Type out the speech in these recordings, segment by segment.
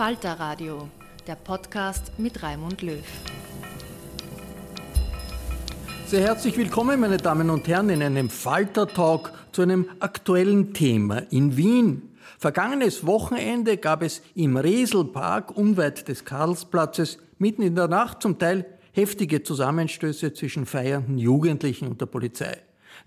Falter Radio, der Podcast mit Raimund Löw. Sehr herzlich willkommen, meine Damen und Herren, in einem Falter-Talk zu einem aktuellen Thema in Wien. Vergangenes Wochenende gab es im Reselpark unweit des Karlsplatzes mitten in der Nacht zum Teil heftige Zusammenstöße zwischen feiernden Jugendlichen und der Polizei.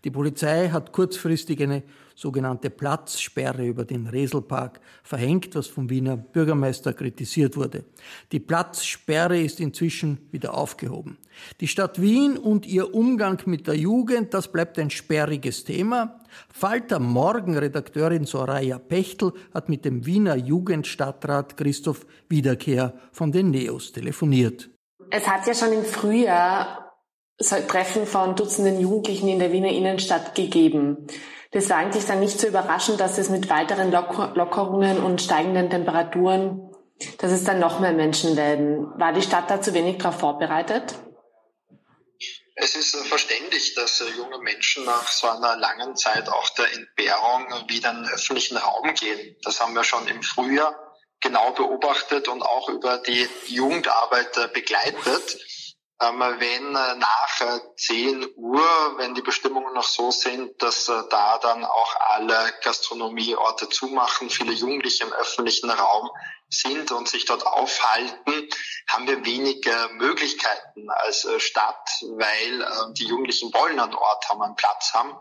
Die Polizei hat kurzfristig eine sogenannte Platzsperre über den Reselpark verhängt, was vom Wiener Bürgermeister kritisiert wurde. Die Platzsperre ist inzwischen wieder aufgehoben. Die Stadt Wien und ihr Umgang mit der Jugend, das bleibt ein sperriges Thema. Falter Morgen-Redakteurin Soraya Pechtel hat mit dem Wiener Jugendstadtrat Christoph Wiederkehr von den Neos telefoniert. Es hat ja schon im Frühjahr Treffen von Dutzenden Jugendlichen in der Wiener Innenstadt gegeben. Das war eigentlich dann nicht so überraschend, dass es mit weiteren Lockerungen und steigenden Temperaturen, dass es dann noch mehr Menschen werden. War die Stadt da zu wenig darauf vorbereitet? Es ist verständlich, dass junge Menschen nach so einer langen Zeit auch der Entbehrung wieder in den öffentlichen Raum gehen. Das haben wir schon im Frühjahr genau beobachtet und auch über die Jugendarbeit begleitet. Ähm, wenn äh, nach 10 äh, Uhr, wenn die Bestimmungen noch so sind, dass äh, da dann auch alle Gastronomieorte zumachen, viele Jugendliche im öffentlichen Raum sind und sich dort aufhalten, haben wir wenig Möglichkeiten als Stadt, weil die Jugendlichen wollen einen Ort haben, einen Platz haben.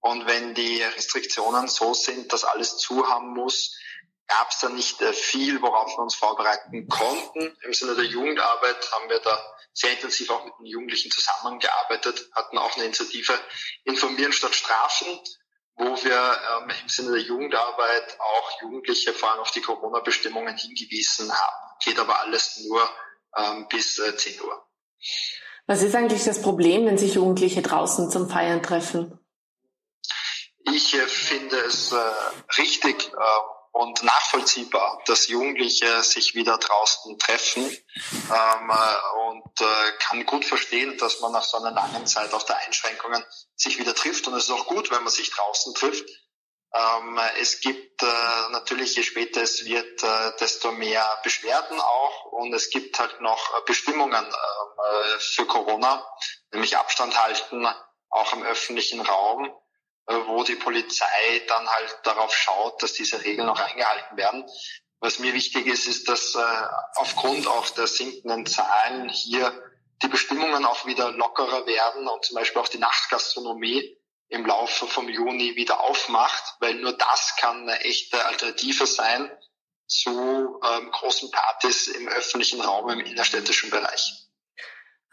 Und wenn die Restriktionen so sind, dass alles zu haben muss, gab es da nicht viel, worauf wir uns vorbereiten konnten. Im Sinne der Jugendarbeit haben wir da sehr intensiv auch mit den Jugendlichen zusammengearbeitet, hatten auch eine Initiative Informieren statt Strafen, wo wir ähm, im Sinne der Jugendarbeit auch Jugendliche vor allem auf die Corona-Bestimmungen hingewiesen haben. Geht aber alles nur ähm, bis äh, 10 Uhr. Was ist eigentlich das Problem, wenn sich Jugendliche draußen zum Feiern treffen? Ich äh, finde es äh, richtig, äh, und nachvollziehbar, dass Jugendliche sich wieder draußen treffen ähm, äh, und äh, kann gut verstehen, dass man nach so einer langen Zeit auch der Einschränkungen sich wieder trifft. Und es ist auch gut, wenn man sich draußen trifft. Ähm, es gibt äh, natürlich, je später es wird, äh, desto mehr Beschwerden auch. Und es gibt halt noch Bestimmungen äh, für Corona, nämlich Abstand halten, auch im öffentlichen Raum wo die Polizei dann halt darauf schaut, dass diese Regeln auch eingehalten werden. Was mir wichtig ist, ist, dass äh, aufgrund auch der sinkenden Zahlen hier die Bestimmungen auch wieder lockerer werden und zum Beispiel auch die Nachtgastronomie im Laufe vom Juni wieder aufmacht, weil nur das kann eine echte Alternative sein zu ähm, großen Partys im öffentlichen Raum im innerstädtischen Bereich.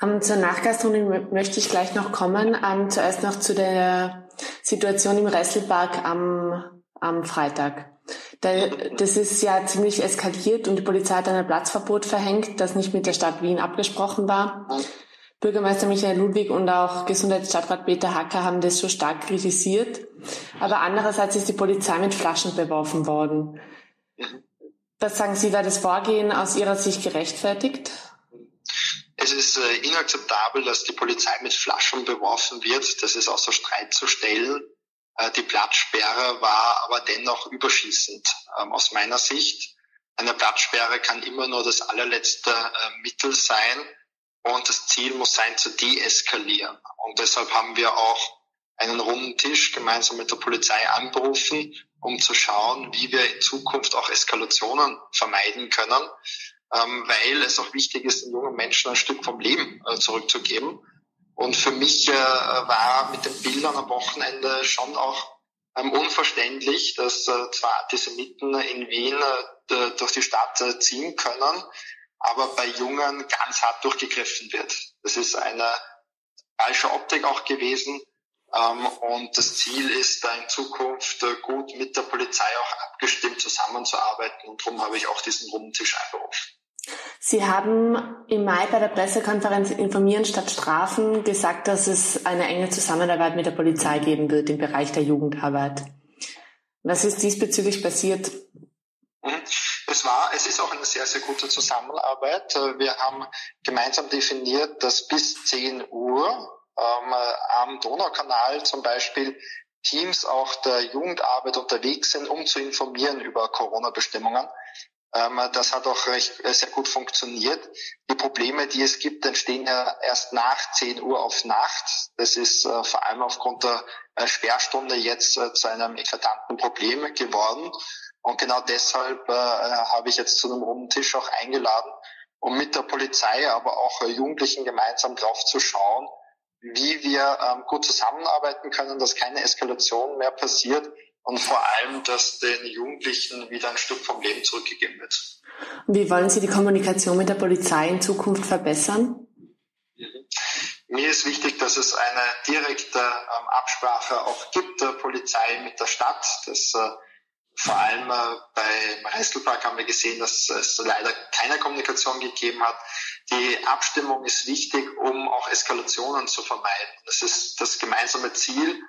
Um, zur Nachgastronomie möchte ich gleich noch kommen. Um, zuerst noch zu der Situation im Resselpark am, am Freitag. Da, das ist ja ziemlich eskaliert und die Polizei hat ein Platzverbot verhängt, das nicht mit der Stadt Wien abgesprochen war. Bürgermeister Michael Ludwig und auch Gesundheitsstadtrat Peter Hacker haben das so stark kritisiert. Aber andererseits ist die Polizei mit Flaschen beworfen worden. Was sagen Sie, war das Vorgehen aus Ihrer Sicht gerechtfertigt? Es ist äh, inakzeptabel, dass die Polizei mit Flaschen beworfen wird. Das ist außer Streit zu stellen. Äh, die Platzsperre war aber dennoch überschießend ähm, aus meiner Sicht. Eine Platzsperre kann immer nur das allerletzte äh, Mittel sein und das Ziel muss sein, zu deeskalieren. Und deshalb haben wir auch einen runden Tisch gemeinsam mit der Polizei anberufen, um zu schauen, wie wir in Zukunft auch Eskalationen vermeiden können ähm, weil es auch wichtig ist, den jungen Menschen ein Stück vom Leben äh, zurückzugeben. Und für mich äh, war mit den Bildern am Wochenende schon auch ähm, unverständlich, dass äh, zwar Antisemiten in Wien äh, durch die Stadt äh, ziehen können, aber bei Jungen ganz hart durchgegriffen wird. Das ist eine falsche Optik auch gewesen. Ähm, und das Ziel ist da in Zukunft äh, gut mit der Polizei auch abgestimmt zusammenzuarbeiten. Und darum habe ich auch diesen runden Tisch einberufen. Sie haben im Mai bei der Pressekonferenz Informieren statt Strafen gesagt, dass es eine enge Zusammenarbeit mit der Polizei geben wird im Bereich der Jugendarbeit. Was ist diesbezüglich passiert? Mhm. Es war, es ist auch eine sehr, sehr gute Zusammenarbeit. Wir haben gemeinsam definiert, dass bis 10 Uhr ähm, am Donaukanal zum Beispiel Teams auch der Jugendarbeit unterwegs sind, um zu informieren über Corona-Bestimmungen. Ähm, das hat auch recht äh, sehr gut funktioniert. Die Probleme, die es gibt, entstehen ja erst nach 10 Uhr auf Nacht. Das ist äh, vor allem aufgrund der äh, Sperrstunde jetzt zu einem eklatanten Problem geworden. Und genau deshalb habe ich jetzt zu einem runden Tisch auch eingeladen, um mit der Polizei, aber auch Jugendlichen gemeinsam drauf zu schauen, wie wir ähm, gut zusammenarbeiten können, dass keine Eskalation mehr passiert und vor allem, dass den Jugendlichen wieder ein Stück vom Leben zurückgegeben wird. Wie wollen Sie die Kommunikation mit der Polizei in Zukunft verbessern? Mir ist wichtig, dass es eine direkte ähm, Absprache auch gibt der Polizei mit der Stadt. Das äh, vor allem äh, bei Restelpark haben wir gesehen, dass es leider keine Kommunikation gegeben hat. Die Abstimmung ist wichtig, um auch Eskalationen zu vermeiden. Das ist das gemeinsame Ziel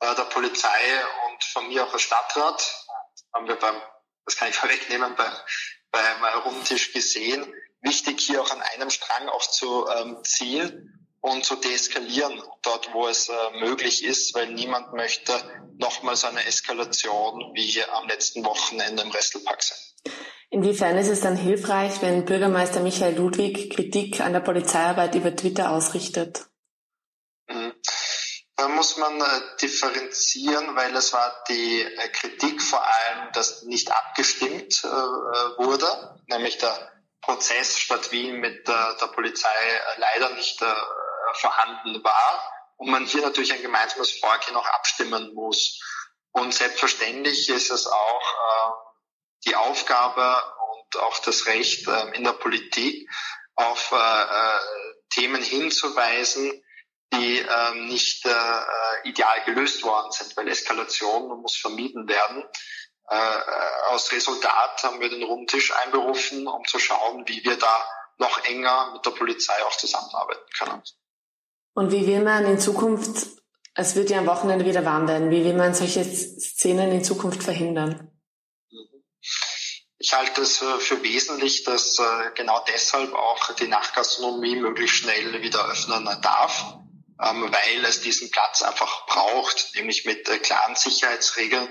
äh, der Polizei und von mir auch als Stadtrat, haben wir beim, das kann ich vorwegnehmen, beim, beim Rundtisch gesehen, wichtig hier auch an einem Strang auch zu ähm, ziehen und zu deeskalieren, dort wo es äh, möglich ist, weil niemand möchte nochmals eine Eskalation wie hier am letzten Wochenende im Restelpark sein. Inwiefern ist es dann hilfreich, wenn Bürgermeister Michael Ludwig Kritik an der Polizeiarbeit über Twitter ausrichtet? Da muss man äh, differenzieren, weil es war die äh, Kritik vor allem, dass nicht abgestimmt äh, wurde, nämlich der Prozess Stadt Wien mit der, der Polizei leider nicht vorhanden war und man hier natürlich ein gemeinsames Vorgehen auch abstimmen muss. Und selbstverständlich ist es auch die Aufgabe und auch das Recht in der Politik auf Themen hinzuweisen, die ähm, nicht äh, äh, ideal gelöst worden sind, weil Eskalation muss vermieden werden. Äh, äh, aus Resultat haben wir den Rundtisch einberufen, um zu schauen, wie wir da noch enger mit der Polizei auch zusammenarbeiten können. Und wie will man in Zukunft, es wird ja am Wochenende wieder warm werden, wie will man solche Szenen in Zukunft verhindern? Ich halte es für wesentlich, dass äh, genau deshalb auch die Nachtgastronomie möglichst schnell wieder öffnen darf ähm, weil es diesen Platz einfach braucht, nämlich mit äh, klaren Sicherheitsregeln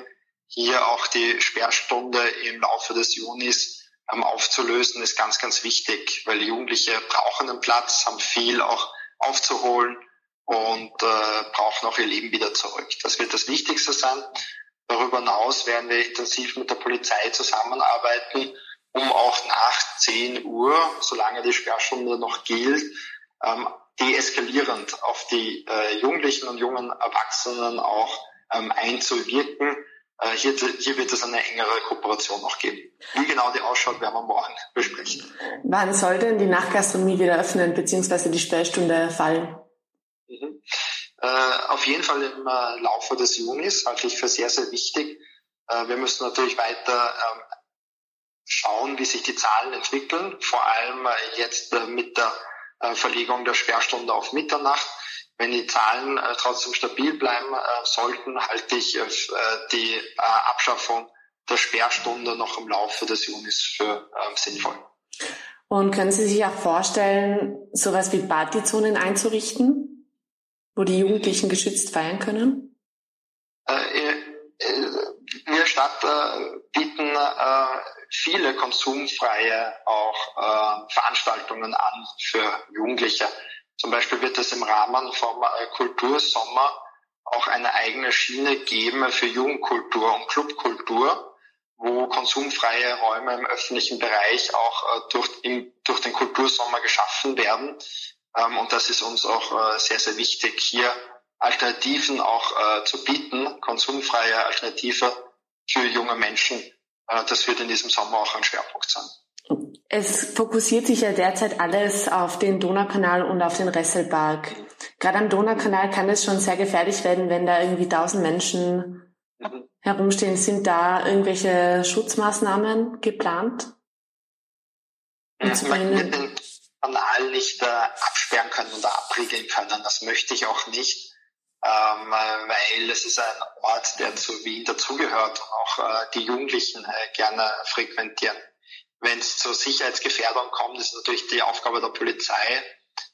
hier auch die Sperrstunde im Laufe des Junis ähm, aufzulösen, ist ganz, ganz wichtig, weil Jugendliche brauchen einen Platz, haben viel auch aufzuholen und äh, brauchen auch ihr Leben wieder zurück. Das wird das Wichtigste sein. Darüber hinaus werden wir intensiv mit der Polizei zusammenarbeiten, um auch nach 10 Uhr, solange die Sperrstunde noch gilt, ähm, deeskalierend auf die äh, Jugendlichen und jungen Erwachsenen auch ähm, einzuwirken. Äh, hier, hier wird es eine engere Kooperation noch geben. Wie genau die ausschaut, werden wir morgen besprechen. Wann soll denn die Nachgastronomie wieder öffnen, beziehungsweise die Sperrstunde fallen? Mhm. Äh, auf jeden Fall im äh, Laufe des Junis halte ich für sehr, sehr wichtig. Äh, wir müssen natürlich weiter ähm, schauen, wie sich die Zahlen entwickeln, vor allem äh, jetzt äh, mit der Verlegung der Sperrstunde auf Mitternacht. Wenn die Zahlen trotzdem stabil bleiben sollten, halte ich die Abschaffung der Sperrstunde noch im Laufe des Junis für sinnvoll. Und können Sie sich auch vorstellen, sowas wie Partyzonen einzurichten, wo die Jugendlichen geschützt feiern können? Wir Stadt bieten viele konsumfreie auch äh, Veranstaltungen an für Jugendliche. Zum Beispiel wird es im Rahmen vom äh, Kultursommer auch eine eigene Schiene geben für Jugendkultur und Clubkultur, wo konsumfreie Räume im öffentlichen Bereich auch äh, durch, im, durch den Kultursommer geschaffen werden. Ähm, und das ist uns auch äh, sehr, sehr wichtig, hier Alternativen auch äh, zu bieten, konsumfreie Alternative für junge Menschen äh, das wird in diesem Sommer auch ein Schwerpunkt sein. Es fokussiert sich ja derzeit alles auf den Donaukanal und auf den Resselpark. Gerade am Donaukanal kann es schon sehr gefährlich werden, wenn da irgendwie tausend Menschen mhm. herumstehen. Sind da irgendwelche Schutzmaßnahmen geplant? Um ja, man wird den Kanal nicht äh, absperren können oder abriegeln können. Das möchte ich auch nicht ähm, weil es ist ein Ort, der zu Wien dazugehört und auch äh, die Jugendlichen äh, gerne frequentieren. Wenn es zur Sicherheitsgefährdung kommt, ist natürlich die Aufgabe der Polizei,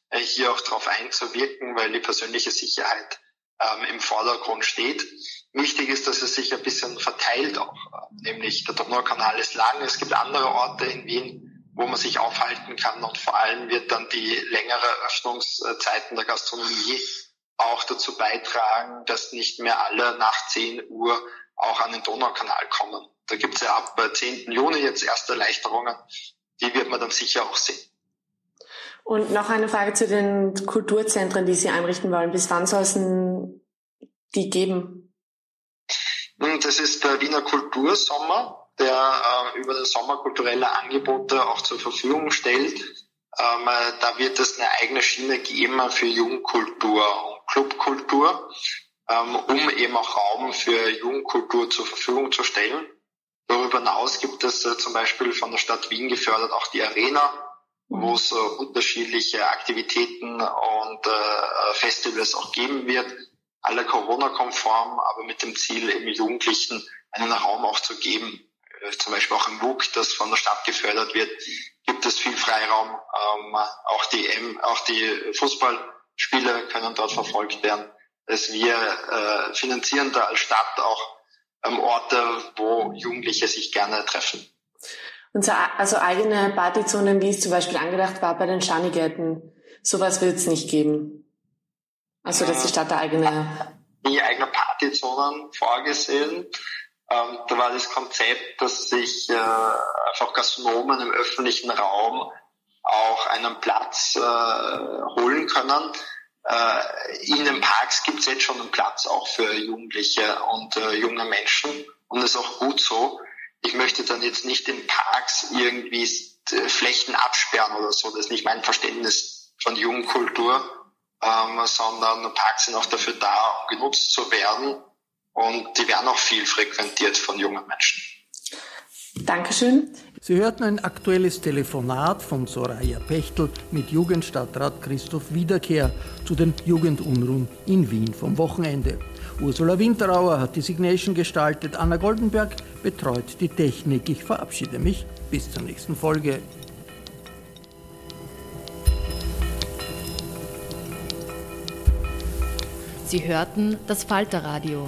äh, hier auch darauf einzuwirken, weil die persönliche Sicherheit ähm, im Vordergrund steht. Wichtig ist, dass es sich ein bisschen verteilt auch, nämlich der Donaukanal ist lang, es gibt andere Orte in Wien, wo man sich aufhalten kann und vor allem wird dann die längere Öffnungszeiten der Gastronomie auch dazu beitragen, dass nicht mehr alle nach 10 Uhr auch an den Donaukanal kommen. Da gibt es ja ab 10. Juni jetzt erste Erleichterungen. Die wird man dann sicher auch sehen. Und noch eine Frage zu den Kulturzentren, die Sie einrichten wollen. Bis wann soll es die geben? Das ist der Wiener Kultursommer, der äh, über den Sommer kulturelle Angebote auch zur Verfügung stellt. Ähm, äh, da wird es eine eigene Schiene geben für Jugendkultur und Clubkultur, ähm, um eben auch Raum für Jugendkultur zur Verfügung zu stellen. Darüber hinaus gibt es äh, zum Beispiel von der Stadt Wien gefördert auch die Arena, wo es äh, unterschiedliche Aktivitäten und äh, Festivals auch geben wird, alle Corona-konform, aber mit dem Ziel, eben Jugendlichen einen Raum auch zu geben. Zum Beispiel auch im WUK, das von der Stadt gefördert wird, gibt es viel Freiraum. Ähm, auch die M, auch die Fußballspiele können dort verfolgt werden. Dass wir äh, finanzieren da als Stadt auch ähm, Orte, wo Jugendliche sich gerne treffen. Und so, also eigene Partyzonen, wie es zum Beispiel angedacht war bei den Schanigärten, sowas wird es nicht geben. Also dass die Stadt da eigene die eigene Partyzonen vorgesehen. Ähm, da war das Konzept, dass sich äh, einfach Gastronomen im öffentlichen Raum auch einen Platz äh, holen können. Äh, in den Parks gibt es jetzt schon einen Platz auch für Jugendliche und äh, junge Menschen und das ist auch gut so. Ich möchte dann jetzt nicht in Parks irgendwie äh, Flächen absperren oder so. Das ist nicht mein Verständnis von Jugendkultur, ähm, sondern Parks sind auch dafür da, um genutzt zu werden und die werden auch viel frequentiert von jungen Menschen. Dankeschön. Sie hörten ein aktuelles Telefonat von Soraya Pechtel mit Jugendstadtrat Christoph Wiederkehr zu den Jugendunruhen in Wien vom Wochenende. Ursula Winterauer hat die Signation gestaltet, Anna Goldenberg betreut die Technik. Ich verabschiede mich bis zur nächsten Folge. Sie hörten das Falterradio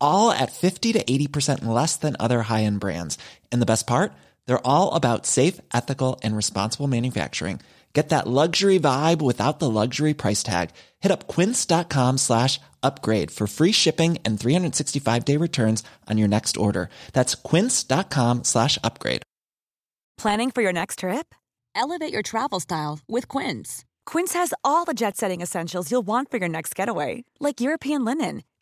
all at 50 to 80% less than other high end brands. And the best part? They're all about safe, ethical, and responsible manufacturing. Get that luxury vibe without the luxury price tag. Hit up quince.com slash upgrade for free shipping and 365 day returns on your next order. That's quince.com slash upgrade. Planning for your next trip? Elevate your travel style with Quince. Quince has all the jet setting essentials you'll want for your next getaway, like European linen,